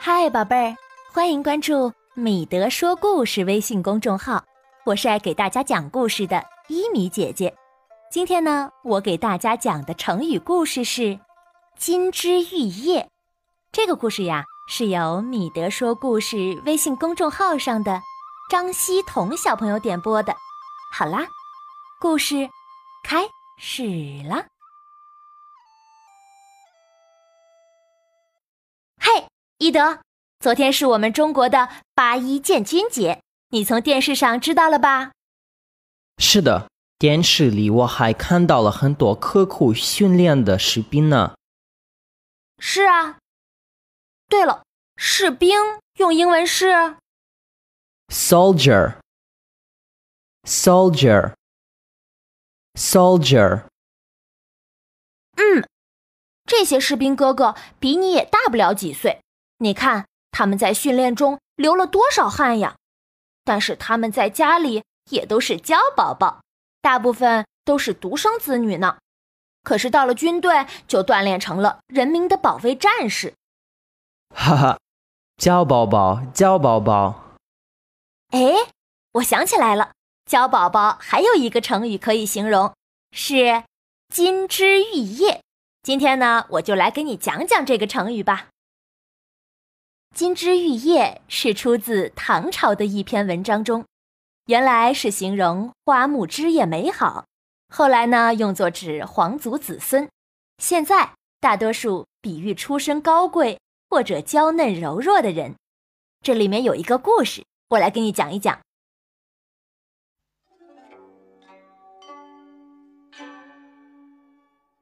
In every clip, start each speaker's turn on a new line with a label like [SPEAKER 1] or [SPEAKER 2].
[SPEAKER 1] 嗨，宝贝儿，欢迎关注米德说故事微信公众号，我是爱给大家讲故事的伊米姐姐。今天呢，我给大家讲的成语故事是“金枝玉叶”。这个故事呀，是由米德说故事微信公众号上的张希彤小朋友点播的。好啦，故事开始了。伊德，昨天是我们中国的八一建军节，你从电视上知道了吧？
[SPEAKER 2] 是的，电视里我还看到了很多刻苦训练的士兵呢。
[SPEAKER 1] 是啊。对了，士兵用英文是
[SPEAKER 2] soldier，soldier，soldier。
[SPEAKER 1] 嗯，这些士兵哥哥比你也大不了几岁。你看他们在训练中流了多少汗呀！但是他们在家里也都是娇宝宝，大部分都是独生子女呢。可是到了军队，就锻炼成了人民的保卫战士。
[SPEAKER 2] 哈哈，娇宝宝，娇宝宝。
[SPEAKER 1] 哎，我想起来了，娇宝宝还有一个成语可以形容，是金枝玉叶。今天呢，我就来给你讲讲这个成语吧。金枝玉叶是出自唐朝的一篇文章中，原来是形容花木枝叶美好，后来呢用作指皇族子孙，现在大多数比喻出身高贵或者娇嫩柔弱的人。这里面有一个故事，我来给你讲一讲。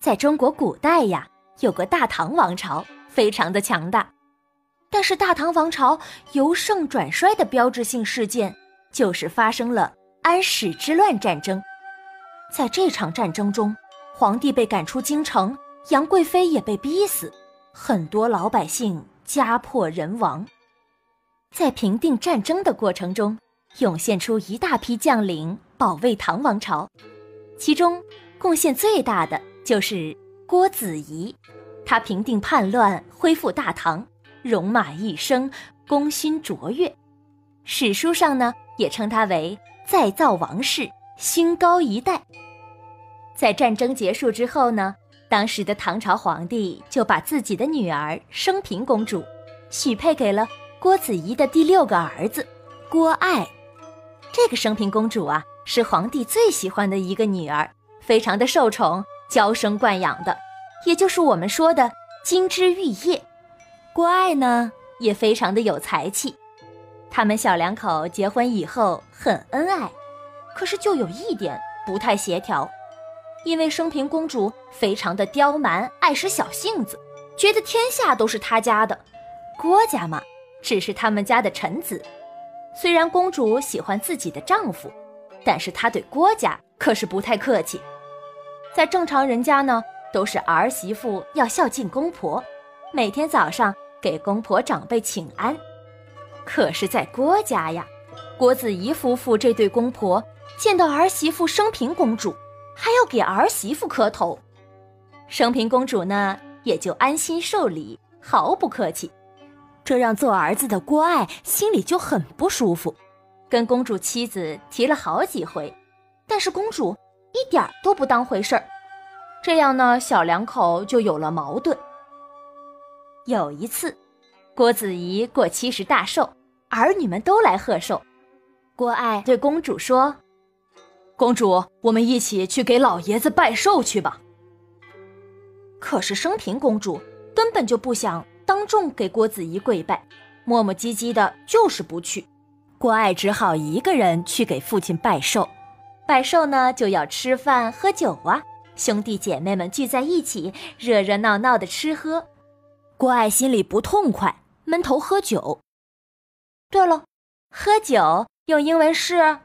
[SPEAKER 1] 在中国古代呀，有个大唐王朝，非常的强大。但是大唐王朝由盛转衰的标志性事件，就是发生了安史之乱战争。在这场战争中，皇帝被赶出京城，杨贵妃也被逼死，很多老百姓家破人亡。在平定战争的过程中，涌现出一大批将领保卫唐王朝，其中贡献最大的就是郭子仪，他平定叛乱，恢复大唐。戎马一生，功勋卓越，史书上呢也称他为再造王室，兴高一代。在战争结束之后呢，当时的唐朝皇帝就把自己的女儿升平公主许配给了郭子仪的第六个儿子郭爱。这个升平公主啊，是皇帝最喜欢的一个女儿，非常的受宠，娇生惯养的，也就是我们说的金枝玉叶。郭爱呢也非常的有才气，他们小两口结婚以后很恩爱，可是就有一点不太协调，因为升平公主非常的刁蛮，爱使小性子，觉得天下都是她家的，郭家嘛只是他们家的臣子。虽然公主喜欢自己的丈夫，但是她对郭家可是不太客气。在正常人家呢，都是儿媳妇要孝敬公婆，每天早上。给公婆长辈请安，可是，在郭家呀，郭子仪夫妇这对公婆见到儿媳妇升平公主，还要给儿媳妇磕头。升平公主呢，也就安心受礼，毫不客气。这让做儿子的郭爱心里就很不舒服，跟公主妻子提了好几回，但是公主一点都不当回事儿。这样呢，小两口就有了矛盾。有一次，郭子仪过七十大寿，儿女们都来贺寿。郭爱对公主说：“公主，我们一起去给老爷子拜寿去吧。”可是生平公主根本就不想当众给郭子仪跪拜，磨磨唧唧的，就是不去。郭爱只好一个人去给父亲拜寿。拜寿呢，就要吃饭喝酒啊，兄弟姐妹们聚在一起，热热闹闹的吃喝。郭爱心里不痛快，闷头喝酒。对了，喝酒用英文是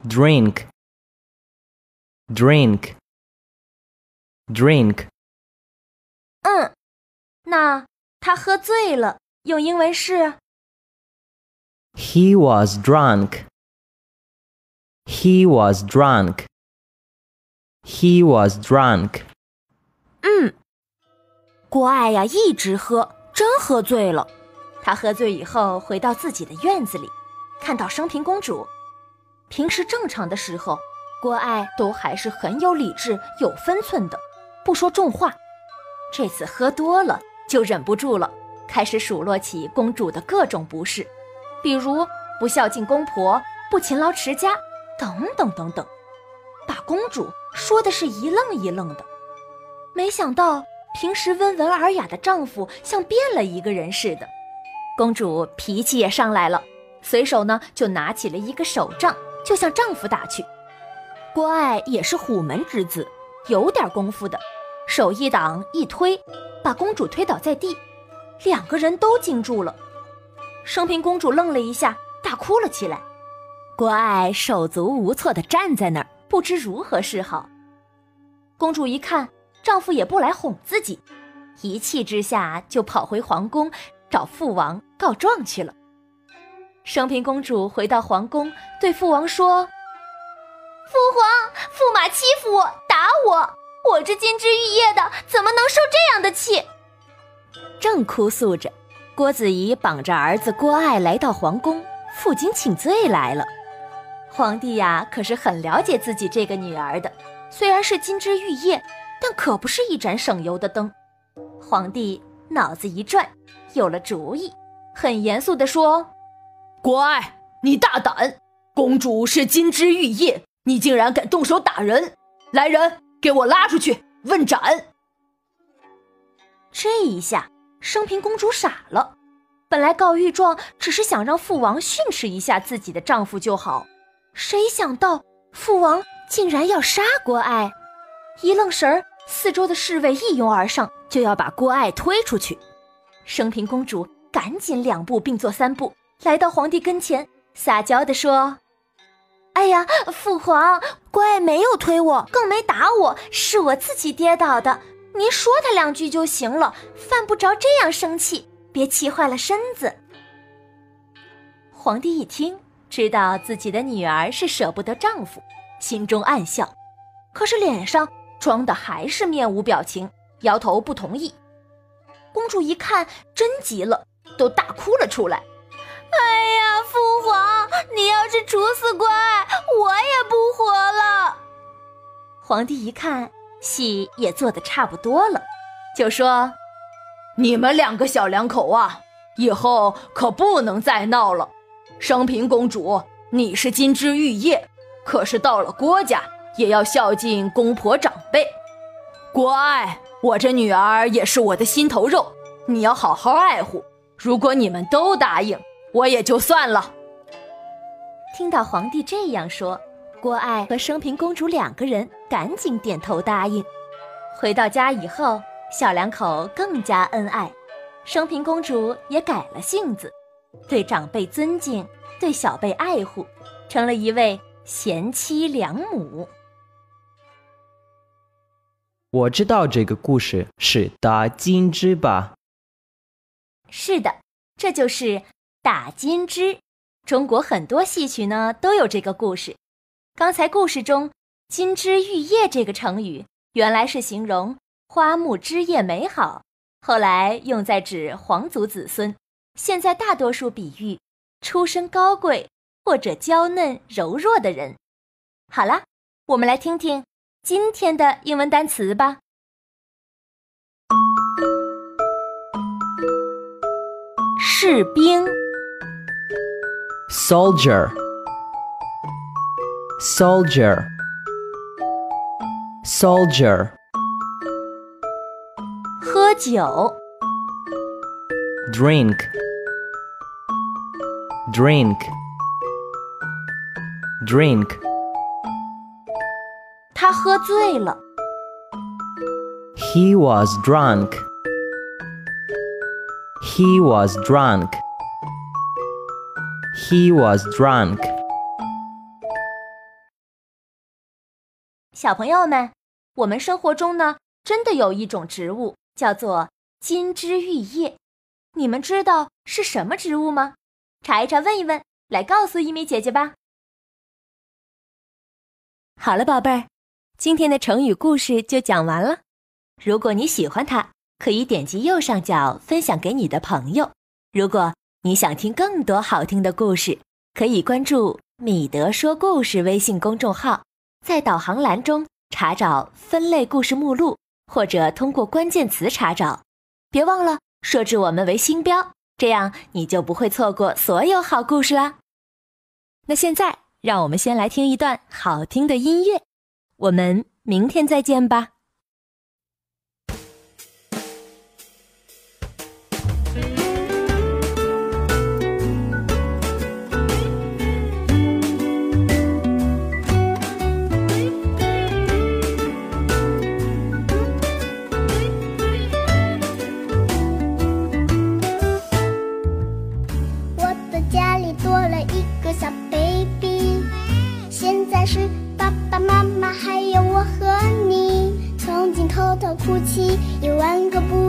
[SPEAKER 2] drink，drink，drink。
[SPEAKER 1] 嗯，那他喝醉了，用英文是
[SPEAKER 2] he was drunk，he was drunk，he was drunk。
[SPEAKER 1] 嗯。郭爱呀，一直喝，真喝醉了。他喝醉以后回到自己的院子里，看到升平公主。平时正常的时候，郭爱都还是很有理智、有分寸的，不说重话。这次喝多了，就忍不住了，开始数落起公主的各种不是，比如不孝敬公婆、不勤劳持家，等等等等，把公主说的是一愣一愣的。没想到，平时温文尔雅的丈夫像变了一个人似的。公主脾气也上来了，随手呢就拿起了一个手杖，就向丈夫打去。郭爱也是虎门之子，有点功夫的，手一挡一推，把公主推倒在地，两个人都惊住了。生平公主愣了一下，大哭了起来。郭爱手足无措地站在那儿，不知如何是好。公主一看丈夫也不来哄自己，一气之下就跑回皇宫。找父王告状去了。升平公主回到皇宫，对父王说：“父皇，驸马欺负我，打我，我这金枝玉叶的怎么能受这样的气？”正哭诉着，郭子仪绑着儿子郭爱来到皇宫，负荆请罪来了。皇帝呀，可是很了解自己这个女儿的，虽然是金枝玉叶，但可不是一盏省油的灯。皇帝脑子一转。有了主意，很严肃地说：“
[SPEAKER 3] 国爱，你大胆！公主是金枝玉叶，你竟然敢动手打人！来人，给我拉出去问斩！”
[SPEAKER 1] 这一下，生平公主傻了。本来告御状只是想让父王训斥一下自己的丈夫就好，谁想到父王竟然要杀国爱！一愣神儿，四周的侍卫一拥而上，就要把郭爱推出去。升平公主赶紧两步并作三步，来到皇帝跟前，撒娇地说：“哎呀，父皇，郭爱没有推我，更没打我，是我自己跌倒的。您说他两句就行了，犯不着这样生气，别气坏了身子。”皇帝一听，知道自己的女儿是舍不得丈夫，心中暗笑，可是脸上装的还是面无表情，摇头不同意。公主一看，真急了，都大哭了出来。哎呀，父皇，你要是处死乖，我也不活了。皇帝一看，戏也做的差不多了，就说：“
[SPEAKER 3] 你们两个小两口啊，以后可不能再闹了。升平公主，你是金枝玉叶，可是到了郭家，也要孝敬公婆长辈。郭爱。”我这女儿也是我的心头肉，你要好好爱护。如果你们都答应，我也就算了。
[SPEAKER 1] 听到皇帝这样说，郭爱和升平公主两个人赶紧点头答应。回到家以后，小两口更加恩爱，升平公主也改了性子，对长辈尊敬，对小辈爱护，成了一位贤妻良母。
[SPEAKER 2] 我知道这个故事是打金枝吧？
[SPEAKER 1] 是的，这就是打金枝。中国很多戏曲呢都有这个故事。刚才故事中“金枝玉叶”这个成语，原来是形容花木枝叶美好，后来用在指皇族子孙，现在大多数比喻出身高贵或者娇嫩柔弱的人。好了，我们来听听。今天的英文单词吧。士兵
[SPEAKER 2] ，soldier，soldier，soldier。
[SPEAKER 1] 喝酒
[SPEAKER 2] ，drink，drink，drink。
[SPEAKER 1] 他喝醉了。
[SPEAKER 2] He was drunk. He was drunk. He was drunk.
[SPEAKER 1] 小朋友们，我们生活中呢，真的有一种植物叫做金枝玉叶，你们知道是什么植物吗？查一查，问一问，来告诉一米姐姐吧。好了，宝贝儿。今天的成语故事就讲完了。如果你喜欢它，可以点击右上角分享给你的朋友。如果你想听更多好听的故事，可以关注“米德说故事”微信公众号，在导航栏中查找分类故事目录，或者通过关键词查找。别忘了设置我们为星标，这样你就不会错过所有好故事啦。那现在，让我们先来听一段好听的音乐，我们明天再见吧。
[SPEAKER 4] 我的家里多了一个小 baby 现在是一万个不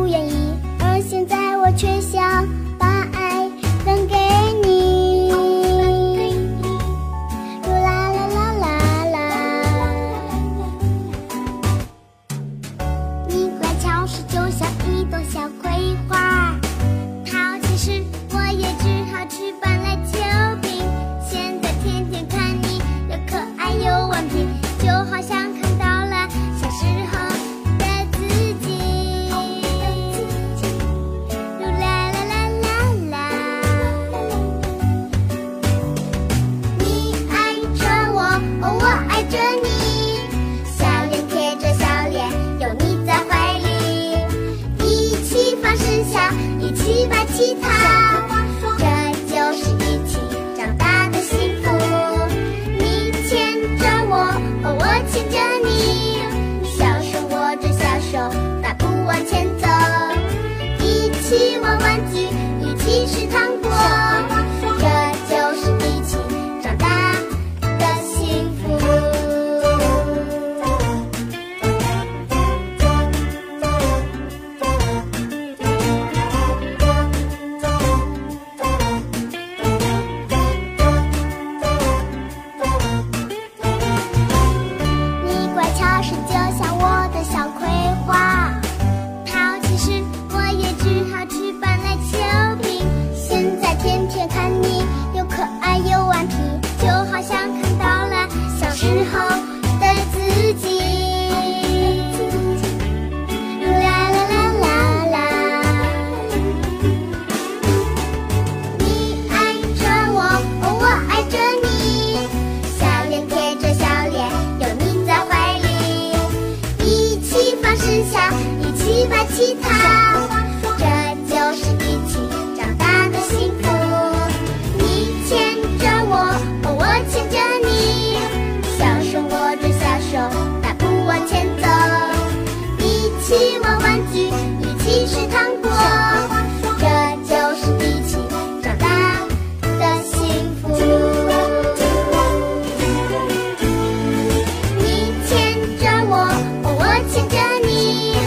[SPEAKER 4] 牵着你